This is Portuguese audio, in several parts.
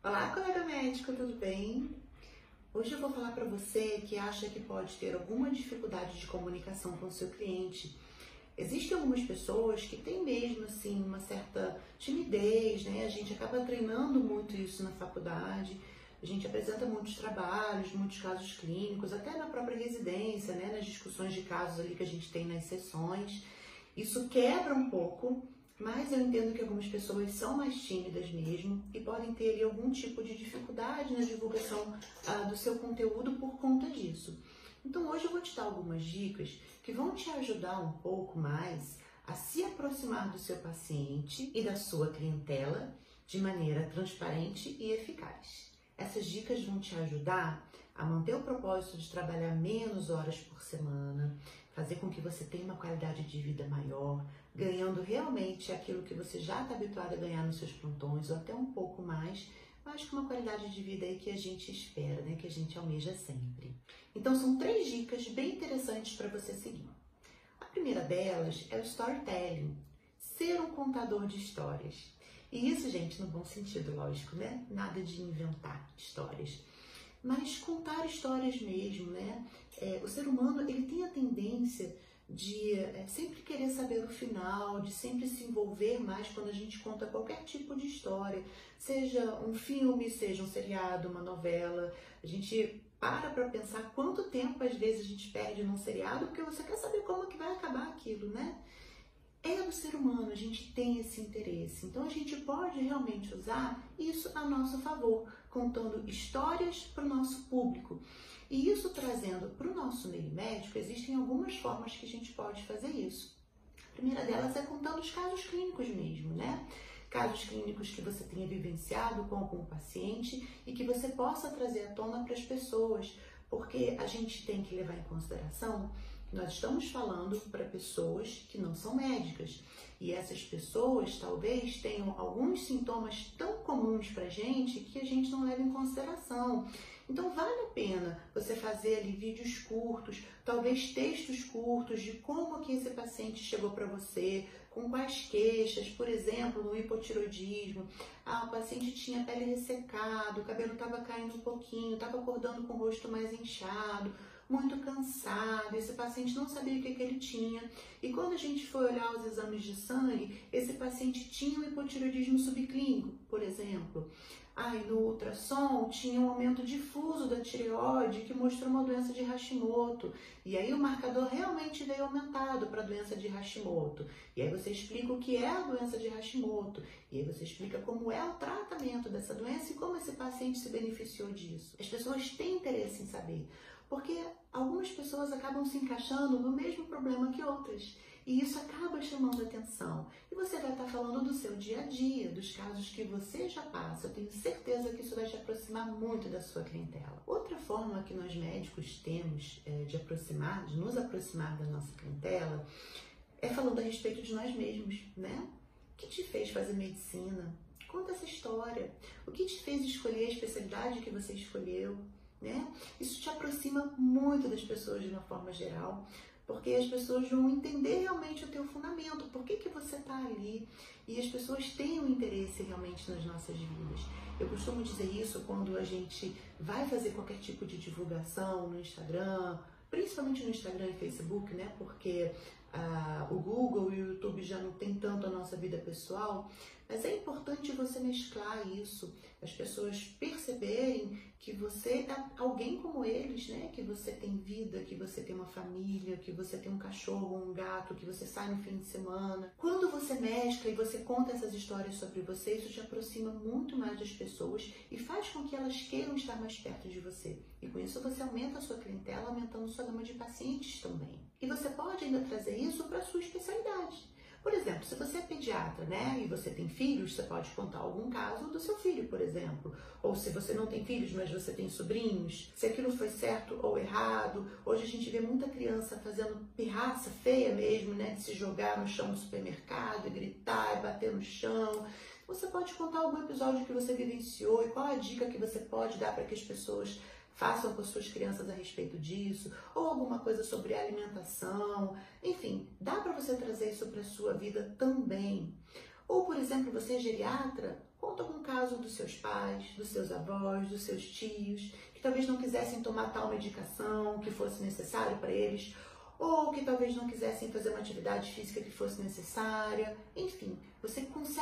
Olá, colega médico, tudo bem? Hoje eu vou falar para você que acha que pode ter alguma dificuldade de comunicação com o seu cliente. Existem algumas pessoas que têm mesmo assim uma certa timidez, né? A gente acaba treinando muito isso na faculdade. A gente apresenta muitos trabalhos, muitos casos clínicos, até na própria residência, né? Nas discussões de casos ali que a gente tem nas sessões. Isso quebra um pouco mas eu entendo que algumas pessoas são mais tímidas mesmo e podem ter ali, algum tipo de dificuldade na divulgação ah, do seu conteúdo por conta disso. Então hoje eu vou te dar algumas dicas que vão te ajudar um pouco mais a se aproximar do seu paciente e da sua clientela de maneira transparente e eficaz. Essas dicas vão te ajudar a manter o propósito de trabalhar menos horas por semana, fazer com que você tenha uma qualidade de vida maior, ganhando realmente aquilo que você já está habituado a ganhar nos seus plantões, ou até um pouco mais, mas com uma qualidade de vida aí que a gente espera, né? que a gente almeja sempre. Então são três dicas bem interessantes para você seguir. A primeira delas é o storytelling, ser um contador de histórias. E isso, gente, no bom sentido, lógico, né? Nada de inventar histórias mas contar histórias mesmo, né? É, o ser humano ele tem a tendência de é, sempre querer saber o final, de sempre se envolver mais quando a gente conta qualquer tipo de história, seja um filme, seja um seriado, uma novela. A gente para para pensar quanto tempo às vezes a gente perde num seriado porque você quer saber como que vai acabar aquilo, né? É do ser humano, a gente tem esse interesse. Então a gente pode realmente usar isso a nosso favor, contando histórias para o nosso público. E isso trazendo para o nosso meio médico, existem algumas formas que a gente pode fazer isso. A primeira delas é contando os casos clínicos mesmo, né? Casos clínicos que você tenha vivenciado com algum paciente e que você possa trazer à tona para as pessoas, porque a gente tem que levar em consideração que nós estamos falando para pessoas que não são médicas. E essas pessoas talvez tenham alguns sintomas tão comuns para a gente que a gente não leva em consideração. Então vale a pena você fazer ali vídeos curtos, talvez textos curtos de como que esse paciente chegou para você, com quais queixas, por exemplo, no hipotiroidismo. Ah, o paciente tinha pele ressecada, o cabelo estava caindo um pouquinho, estava acordando com o rosto mais inchado, muito cansado, esse paciente não sabia o que, que ele tinha. E quando a gente foi olhar os exames de sangue, esse paciente tinha um hipotiroidismo subclínico, por exemplo. E no ultrassom tinha um aumento difuso da tireoide que mostrou uma doença de Hashimoto. E aí o marcador realmente veio aumentado para a doença de Hashimoto. E aí você explica o que é a doença de Hashimoto. E aí você explica como é o tratamento dessa doença e como esse paciente se beneficiou disso. As pessoas têm interesse em saber porque algumas pessoas acabam se encaixando no mesmo problema que outras. E isso acaba chamando atenção. E você vai estar falando do seu dia a dia, dos casos que você já passa. Eu tenho certeza que isso vai te aproximar muito da sua clientela. Outra forma que nós médicos temos é, de aproximar, de nos aproximar da nossa clientela, é falando a respeito de nós mesmos, né? O que te fez fazer medicina? Conta essa história. O que te fez escolher a especialidade que você escolheu? Né? Isso te aproxima muito das pessoas de uma forma geral, porque as pessoas vão entender realmente o teu fundamento, por que, que você está ali, e as pessoas têm um interesse realmente nas nossas vidas. Eu costumo dizer isso quando a gente vai fazer qualquer tipo de divulgação no Instagram, principalmente no Instagram e Facebook, né? Porque ah, o Google e o YouTube já não tem tanto a nossa vida pessoal, mas é importante você mesclar isso, as pessoas perceberem que você é alguém como eles, né? Que você tem vida, que você tem uma família, que você tem um cachorro, um gato, que você sai no fim de semana. Quando você mescla e você conta essas histórias sobre você, isso te aproxima muito mais das pessoas e faz com que elas queiram estar mais perto de você. E com isso você aumenta a sua clientela, aumentando sua gama de pacientes também. E você pode ainda trazer isso para a sua especialidade. Por exemplo, se você é pediatra, né, e você tem filhos, você pode contar algum caso do seu filho, por exemplo. Ou se você não tem filhos, mas você tem sobrinhos, se aquilo foi certo ou errado. Hoje a gente vê muita criança fazendo pirraça feia mesmo, né, de se jogar no chão do supermercado, e gritar, e bater no chão. Você pode contar algum episódio que você vivenciou e qual a dica que você pode dar para que as pessoas façam com as suas crianças a respeito disso, ou alguma coisa sobre alimentação, enfim, dá para você trazer isso para a sua vida também. Ou, por exemplo, você é geriatra, Conta algum caso dos seus pais, dos seus avós, dos seus tios, que talvez não quisessem tomar tal medicação que fosse necessário para eles, ou que talvez não quisessem fazer uma atividade física que fosse necessária. Enfim,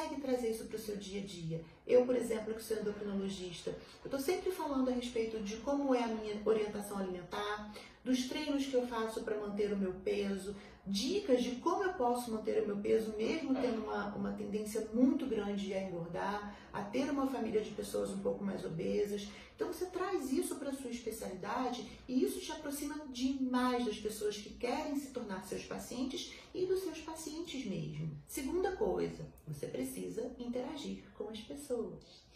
consegue trazer isso para o seu dia a dia. Eu, por exemplo, que sou endocrinologista, eu estou sempre falando a respeito de como é a minha orientação alimentar, dos treinos que eu faço para manter o meu peso, dicas de como eu posso manter o meu peso, mesmo tendo uma, uma tendência muito grande a engordar, a ter uma família de pessoas um pouco mais obesas. Então você traz isso para a sua especialidade e isso te aproxima demais das pessoas que querem se tornar seus pacientes e dos seus pacientes mesmo. Segunda coisa, você precisa interagir com as pessoas.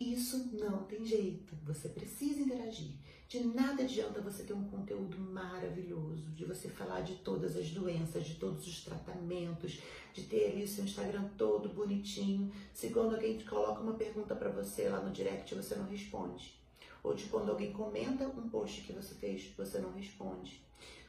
Isso não tem jeito, você precisa interagir. De nada adianta você ter um conteúdo maravilhoso, de você falar de todas as doenças, de todos os tratamentos, de ter ali o seu Instagram todo bonitinho. Se quando alguém te coloca uma pergunta para você lá no direct, você não responde. Ou de quando alguém comenta um post que você fez, você não responde.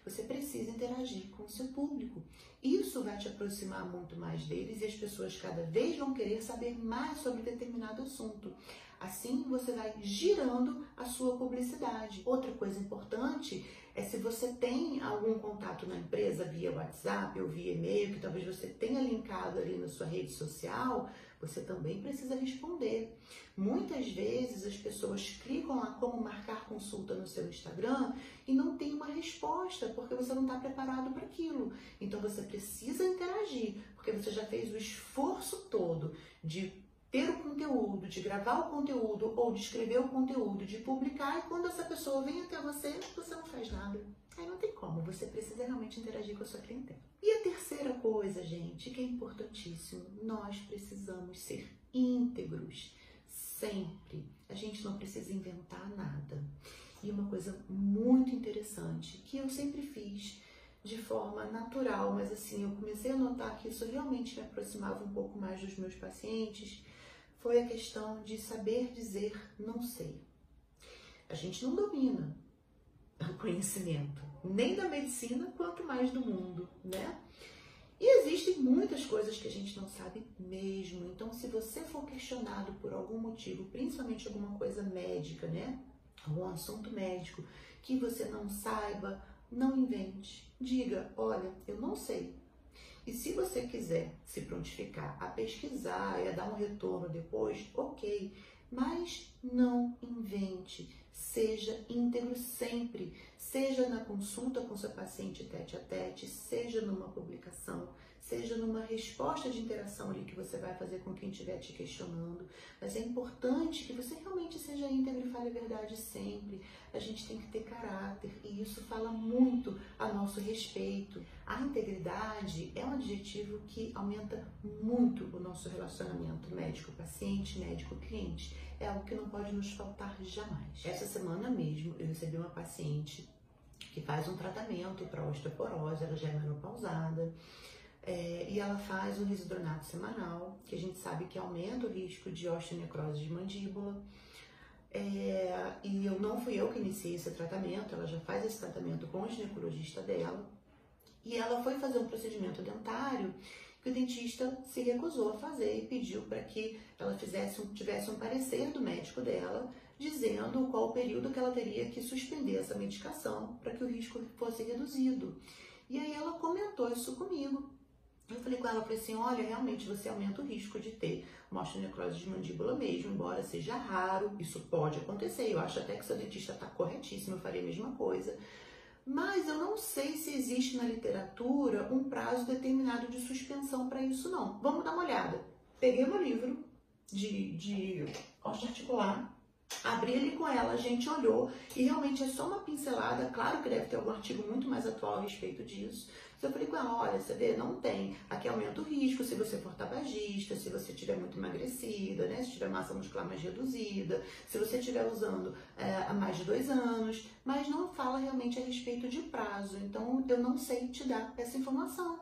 Você precisa interagir com o seu público. Isso vai te aproximar muito mais deles e as pessoas cada vez vão querer saber mais sobre determinado assunto. Assim você vai girando a sua publicidade. Outra coisa importante é se você tem algum contato na empresa via WhatsApp ou via e-mail, que talvez você tenha linkado ali na sua rede social, você também precisa responder. Muitas vezes as pessoas clicam lá como marcar consulta no seu Instagram e não tem uma resposta, porque você não está preparado para aquilo. Então você precisa interagir, porque você já fez o esforço todo de ter o conteúdo, de gravar o conteúdo ou de escrever o conteúdo, de publicar, e quando essa pessoa vem até você, você não faz nada. Aí não tem como, você precisa realmente interagir com a sua clientela. E a terceira coisa, gente, que é importantíssimo, nós precisamos ser íntegros, sempre. A gente não precisa inventar nada. E uma coisa muito interessante, que eu sempre fiz de forma natural, mas assim, eu comecei a notar que isso realmente me aproximava um pouco mais dos meus pacientes, foi a questão de saber dizer não sei. A gente não domina o conhecimento, nem da medicina, quanto mais do mundo, né? E existem muitas coisas que a gente não sabe mesmo. Então, se você for questionado por algum motivo, principalmente alguma coisa médica, né? Algum assunto médico que você não saiba, não invente. Diga, olha, eu não sei, e se você quiser se prontificar a pesquisar e a dar um retorno depois, ok, mas não invente. Seja íntegro sempre, seja na consulta com seu paciente tete a tete, seja numa publicação, seja numa resposta de interação ali que você vai fazer com quem estiver te questionando. Mas é importante que você realmente seja íntegro e fale a verdade sempre. A gente tem que ter caráter e isso fala muito nosso respeito. A integridade é um adjetivo que aumenta muito o nosso relacionamento médico-paciente, médico-cliente. É algo que não pode nos faltar jamais. Essa semana mesmo eu recebi uma paciente que faz um tratamento para osteoporose, ela já é menopausada. É, e ela faz um residronato semanal, que a gente sabe que aumenta o risco de osteonecrose de mandíbula. É, e eu não fui eu que iniciei esse tratamento, ela já faz esse tratamento com o ginecologista dela. E ela foi fazer um procedimento dentário que o dentista se recusou a fazer e pediu para que ela fizesse tivesse um parecer do médico dela dizendo qual o período que ela teria que suspender essa medicação para que o risco fosse reduzido. E aí ela comentou isso comigo. Eu falei com ela, falei assim, olha, realmente você aumenta o risco de ter uma osteonecrose de mandíbula mesmo, embora seja raro, isso pode acontecer, eu acho até que seu dentista está corretíssimo, eu faria a mesma coisa. Mas eu não sei se existe na literatura um prazo determinado de suspensão para isso não. Vamos dar uma olhada. Peguei meu livro de, de articular, abri ele com ela, a gente olhou e realmente é só uma pincelada, claro que deve ter algum artigo muito mais atual a respeito disso, eu falei com ela, olha, você vê, não tem. Aqui aumenta o risco se você for tabagista, se você estiver muito emagrecida, né? Se tiver massa muscular mais reduzida, se você estiver usando é, há mais de dois anos, mas não fala realmente a respeito de prazo. Então, eu não sei te dar essa informação.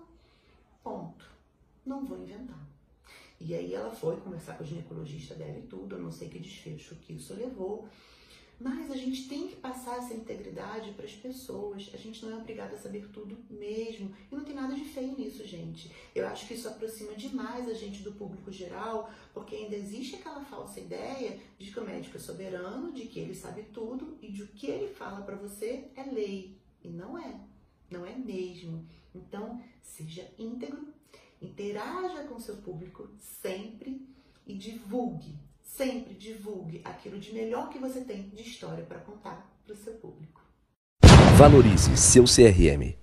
Ponto. Não vou inventar. E aí ela foi conversar com o ginecologista dela e tudo, eu não sei que desfecho que isso levou. Mas a gente tem que passar essa integridade para as pessoas. A gente não é obrigado a saber tudo mesmo. E não tem nada de feio nisso, gente. Eu acho que isso aproxima demais a gente do público geral, porque ainda existe aquela falsa ideia de que o médico é soberano, de que ele sabe tudo e de que ele fala para você é lei. E não é. Não é mesmo. Então, seja íntegro, interaja com seu público sempre e divulgue Sempre divulgue aquilo de melhor que você tem de história para contar para o seu público. Valorize seu CRM.